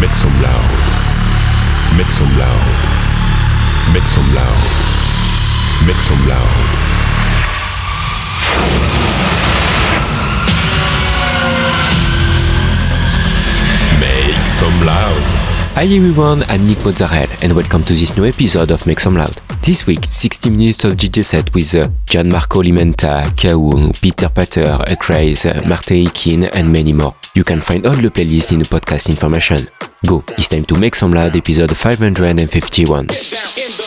Make some loud. Make some loud. Make some loud. Make some loud. Make some loud. Hi everyone, I'm Nick Mozzarella and welcome to this new episode of Make Some Loud. This week, 60 minutes of DJ set with uh, Gianmarco Limenta, Kau, Peter Patter, Craze, Martin Ikin and many more. You can find all the playlists in the podcast information. Go, it's time to Make Some Loud episode 551.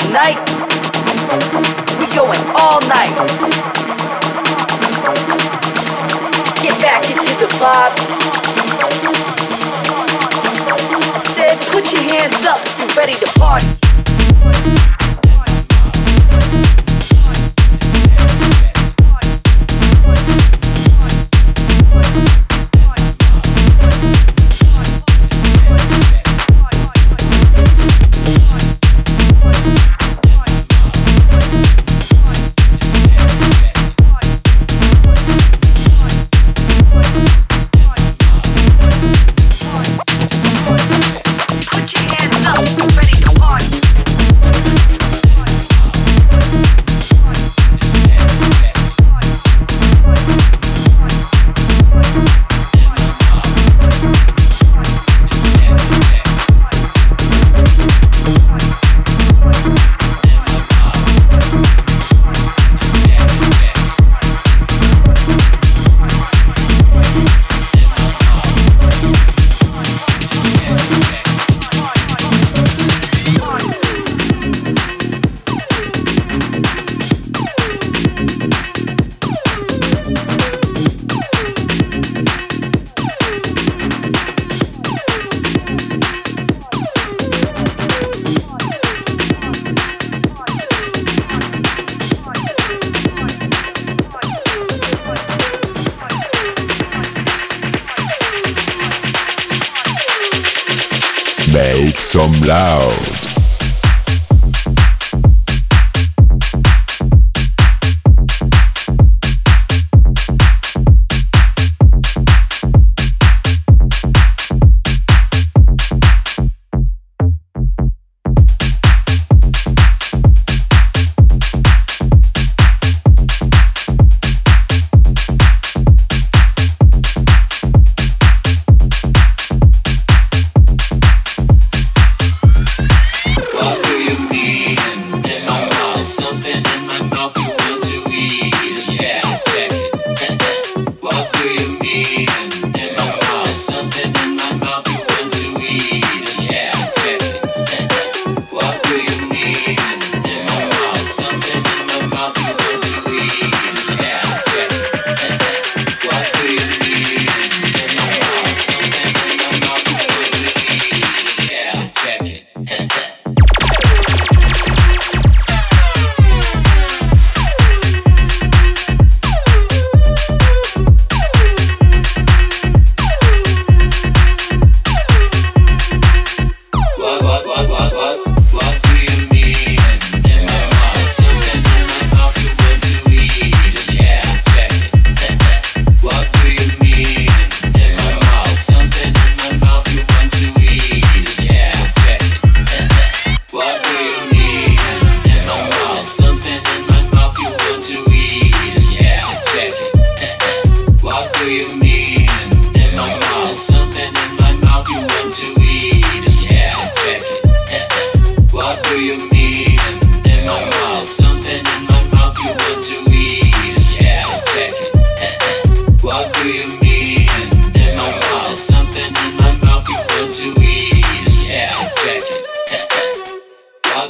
tonight. We going all night. Get back into the vibe. I said, put your hands up if you're ready to party.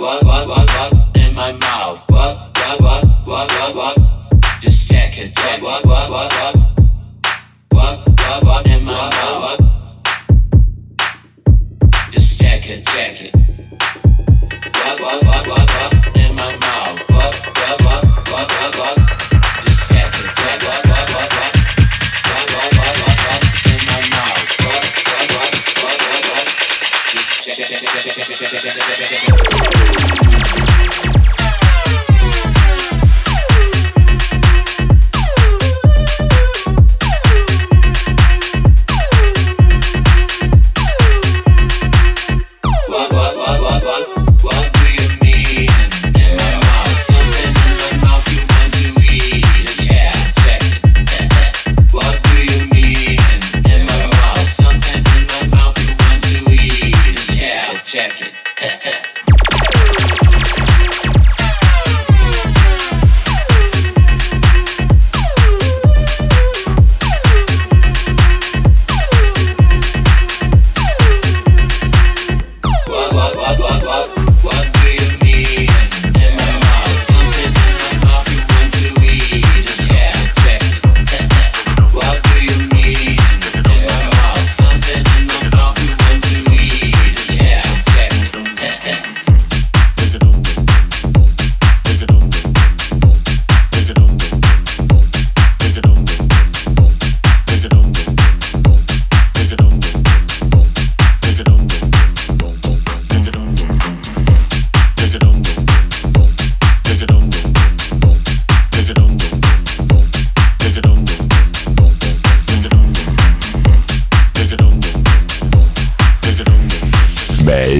what, what, what, what.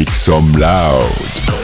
Doesn't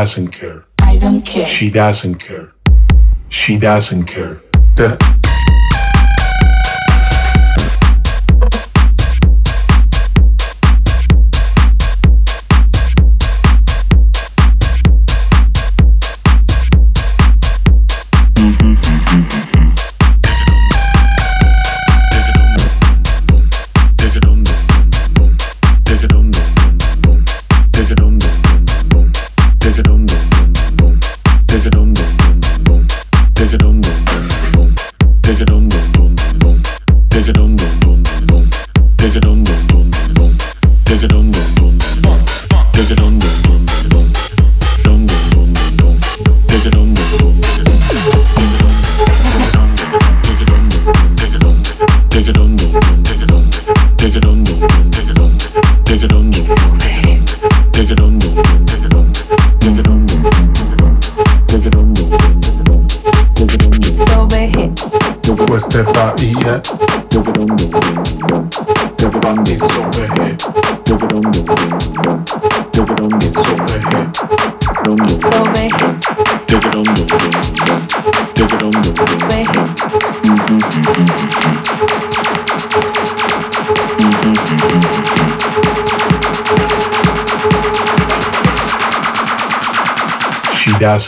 doesn't care. I don't care. She doesn't care. She doesn't care. Duh.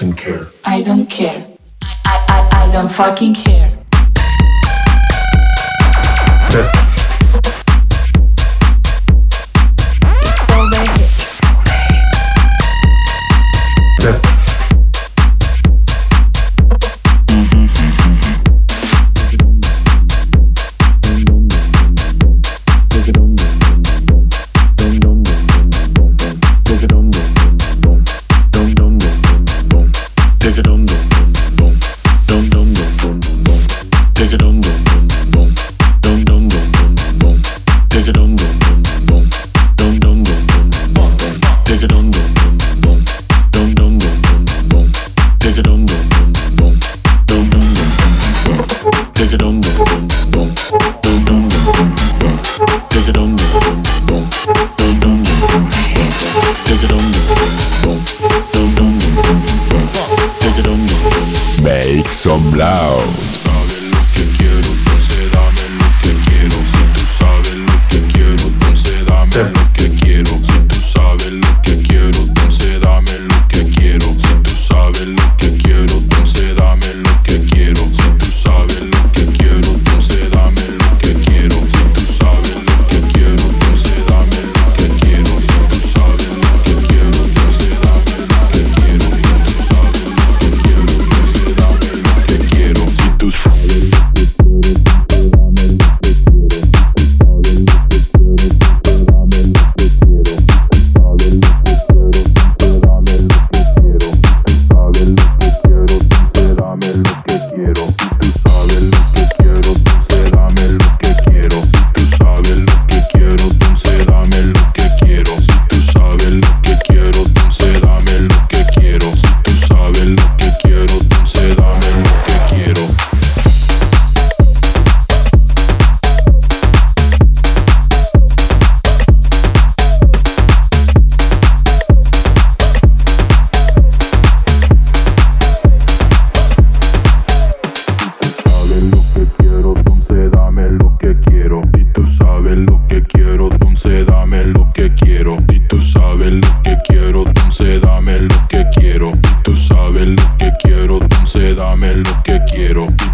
doesn't care. I don't care. I, I, I don't fucking care.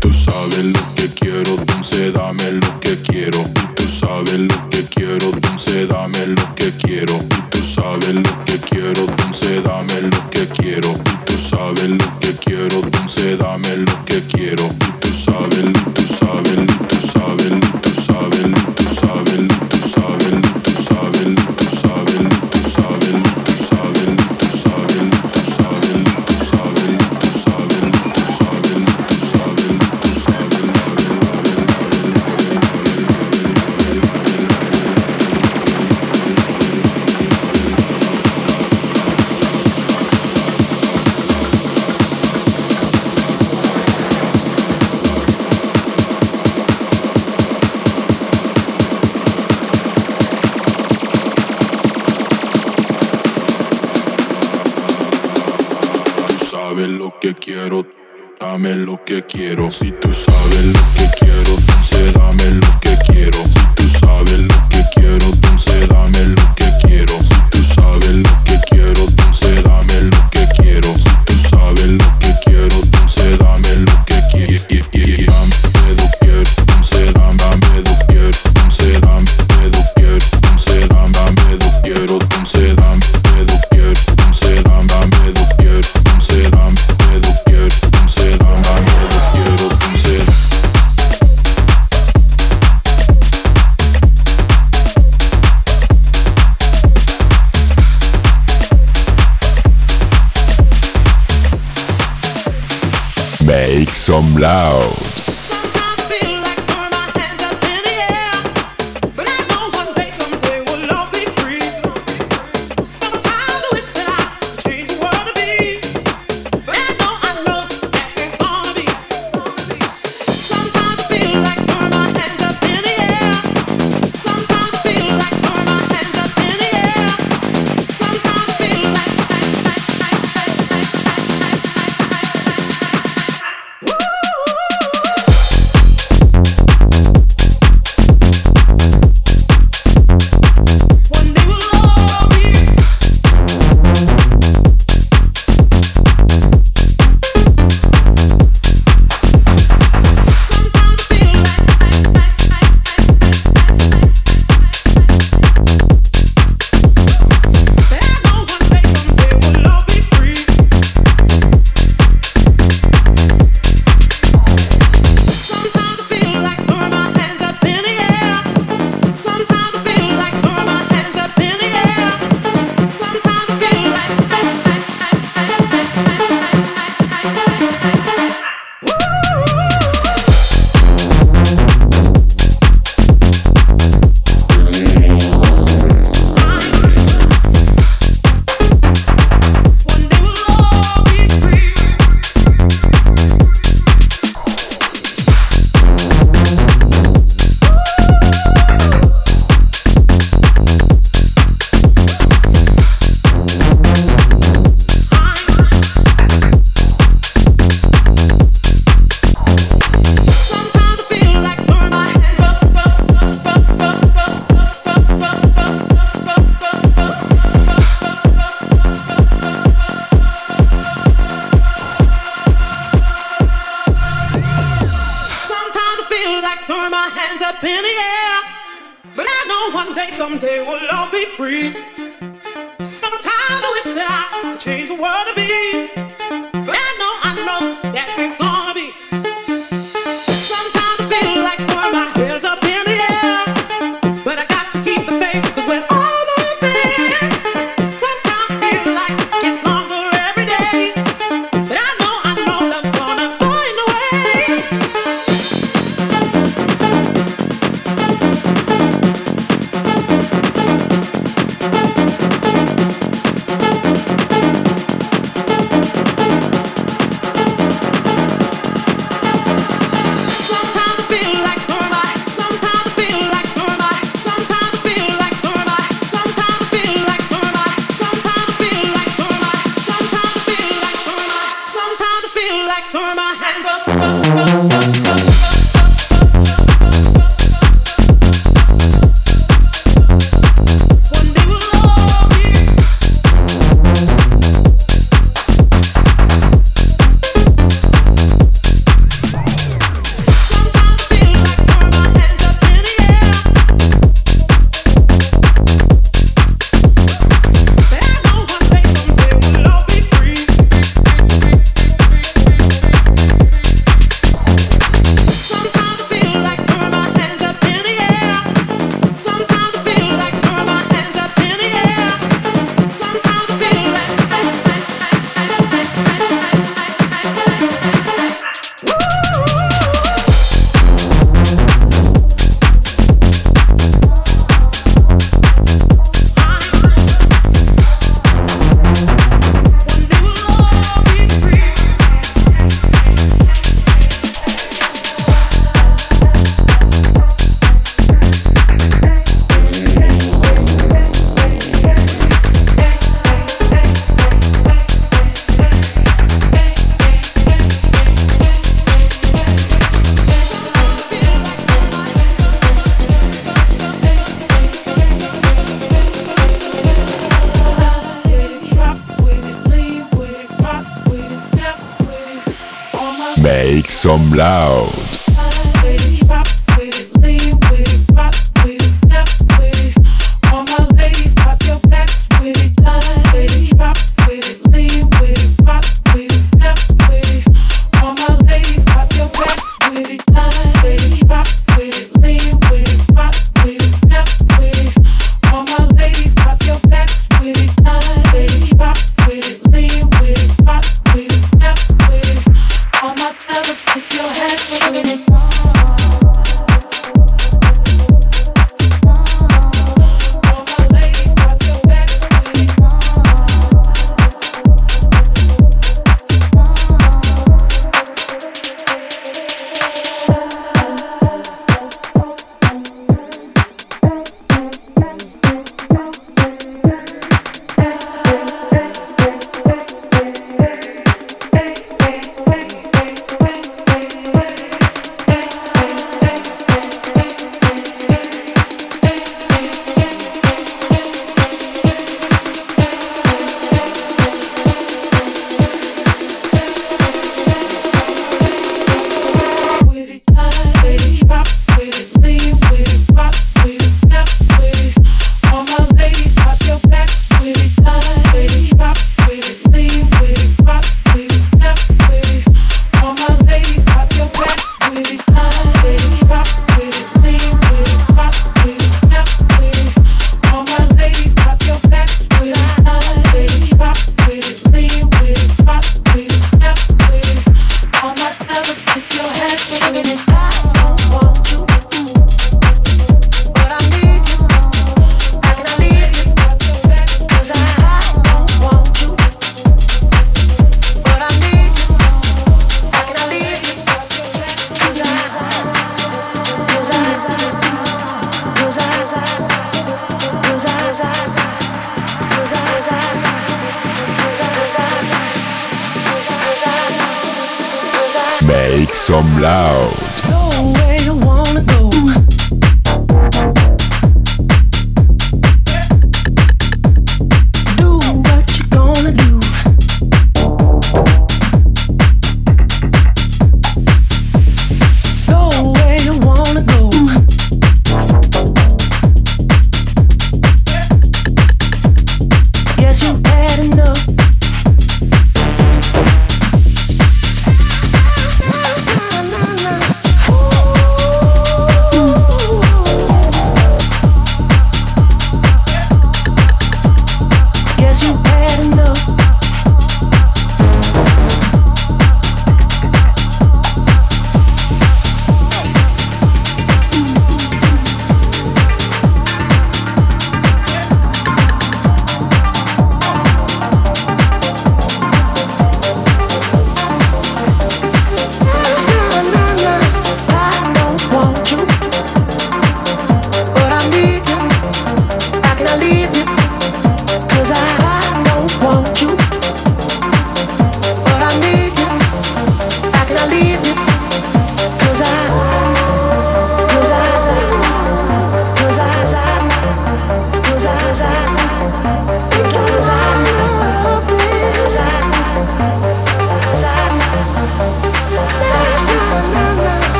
Tú sabes lo que quiero, entonces dame lo que quiero. Tú sabes lo que quiero, entonces dame lo que quiero. up in the air. But I know one day, someday we'll all be free. Sometimes I wish that I could change the world to be. But I know, I know that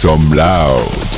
some loud.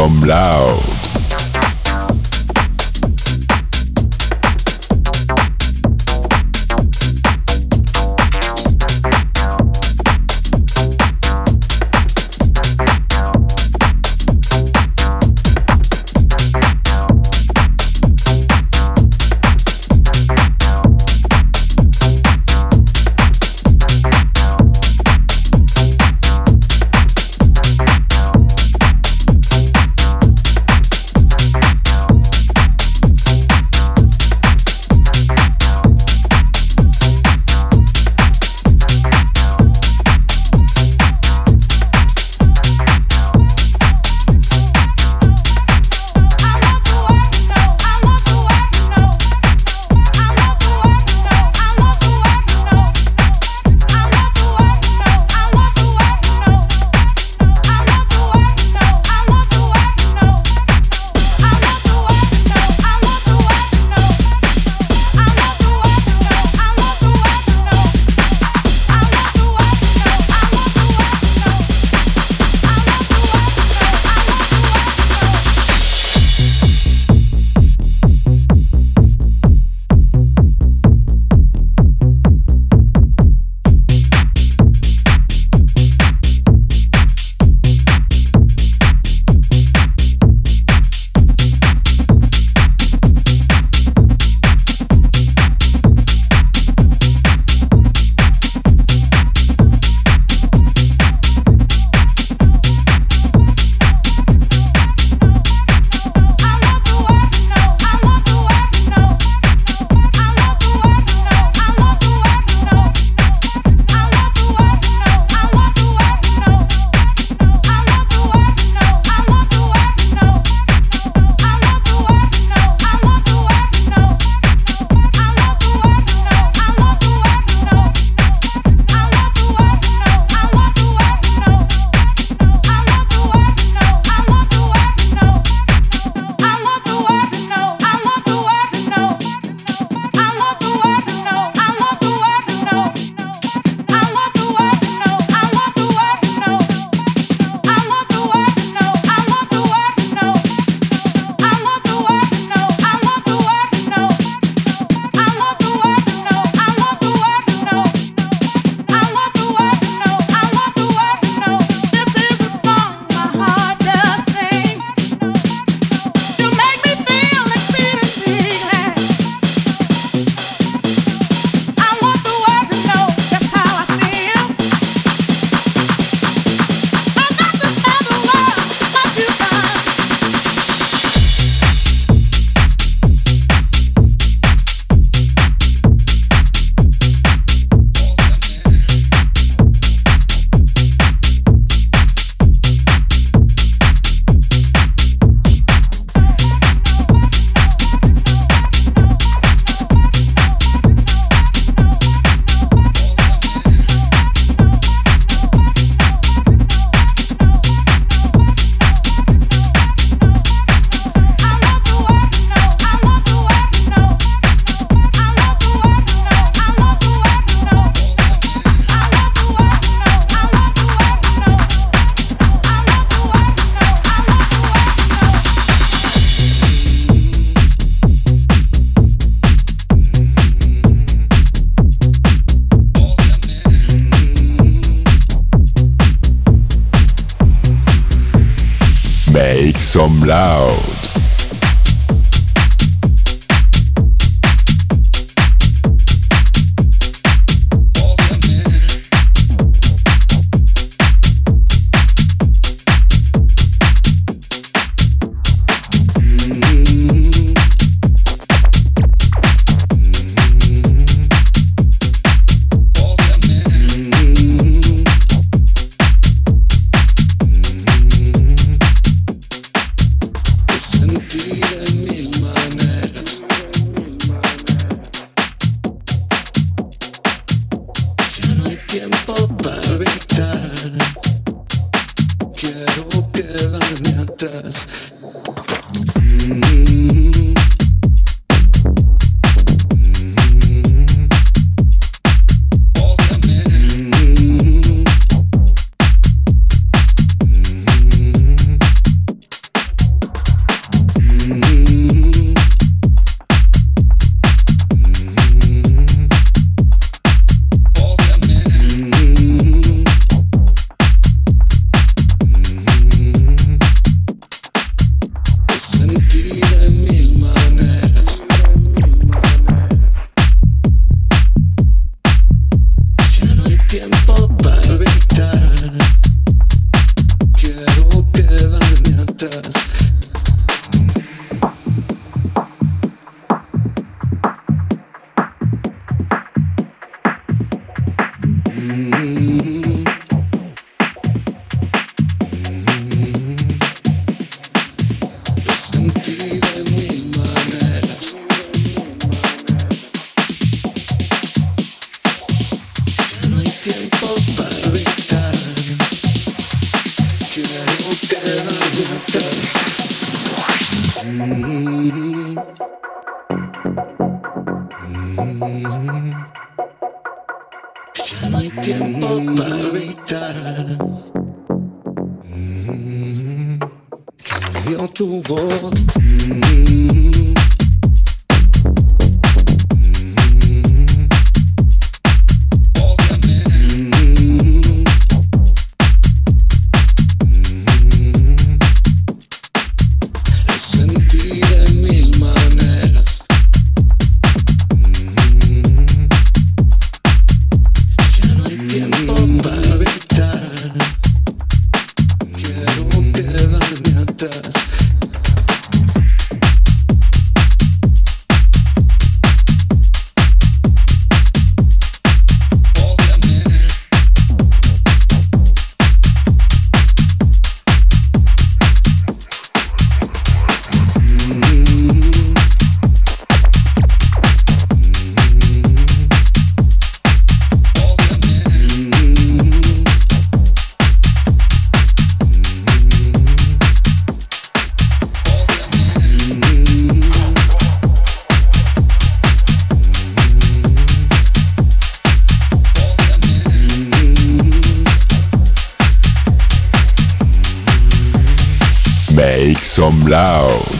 Some loud. Make some loud.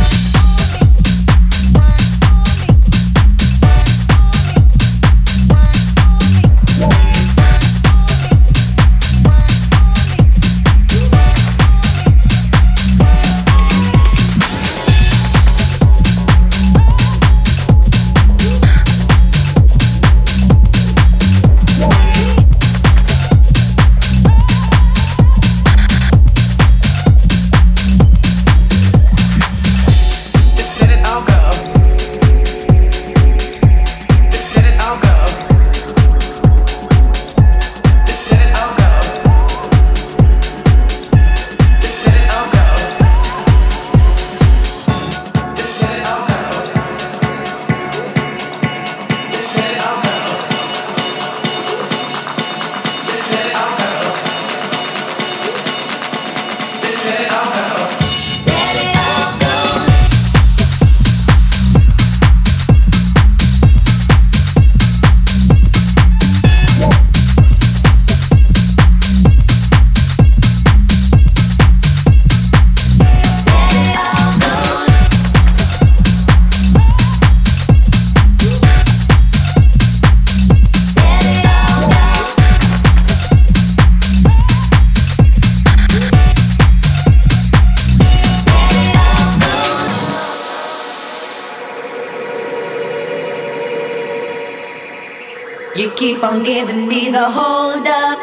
Keep on giving me the hold up.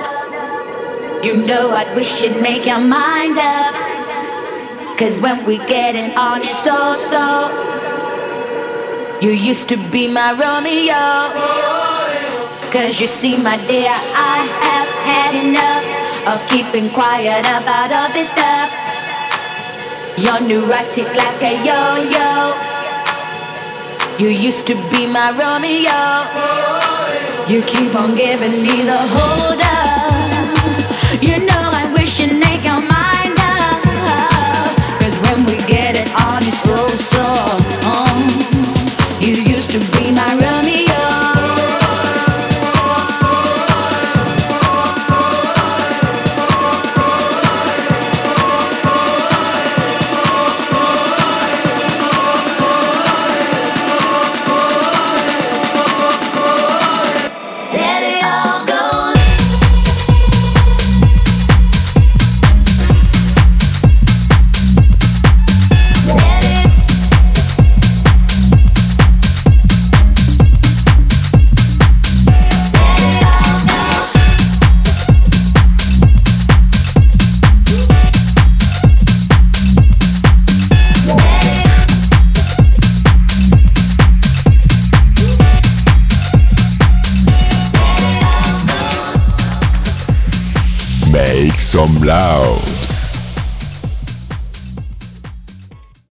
You know I wish you'd make your mind up. Cause when we getting on it's so so. You used to be my Romeo. Cause you see, my dear, I have had enough of keeping quiet about all this stuff. You're neurotic like a yo yo. You used to be my Romeo. You keep on giving me the hold up. Loud.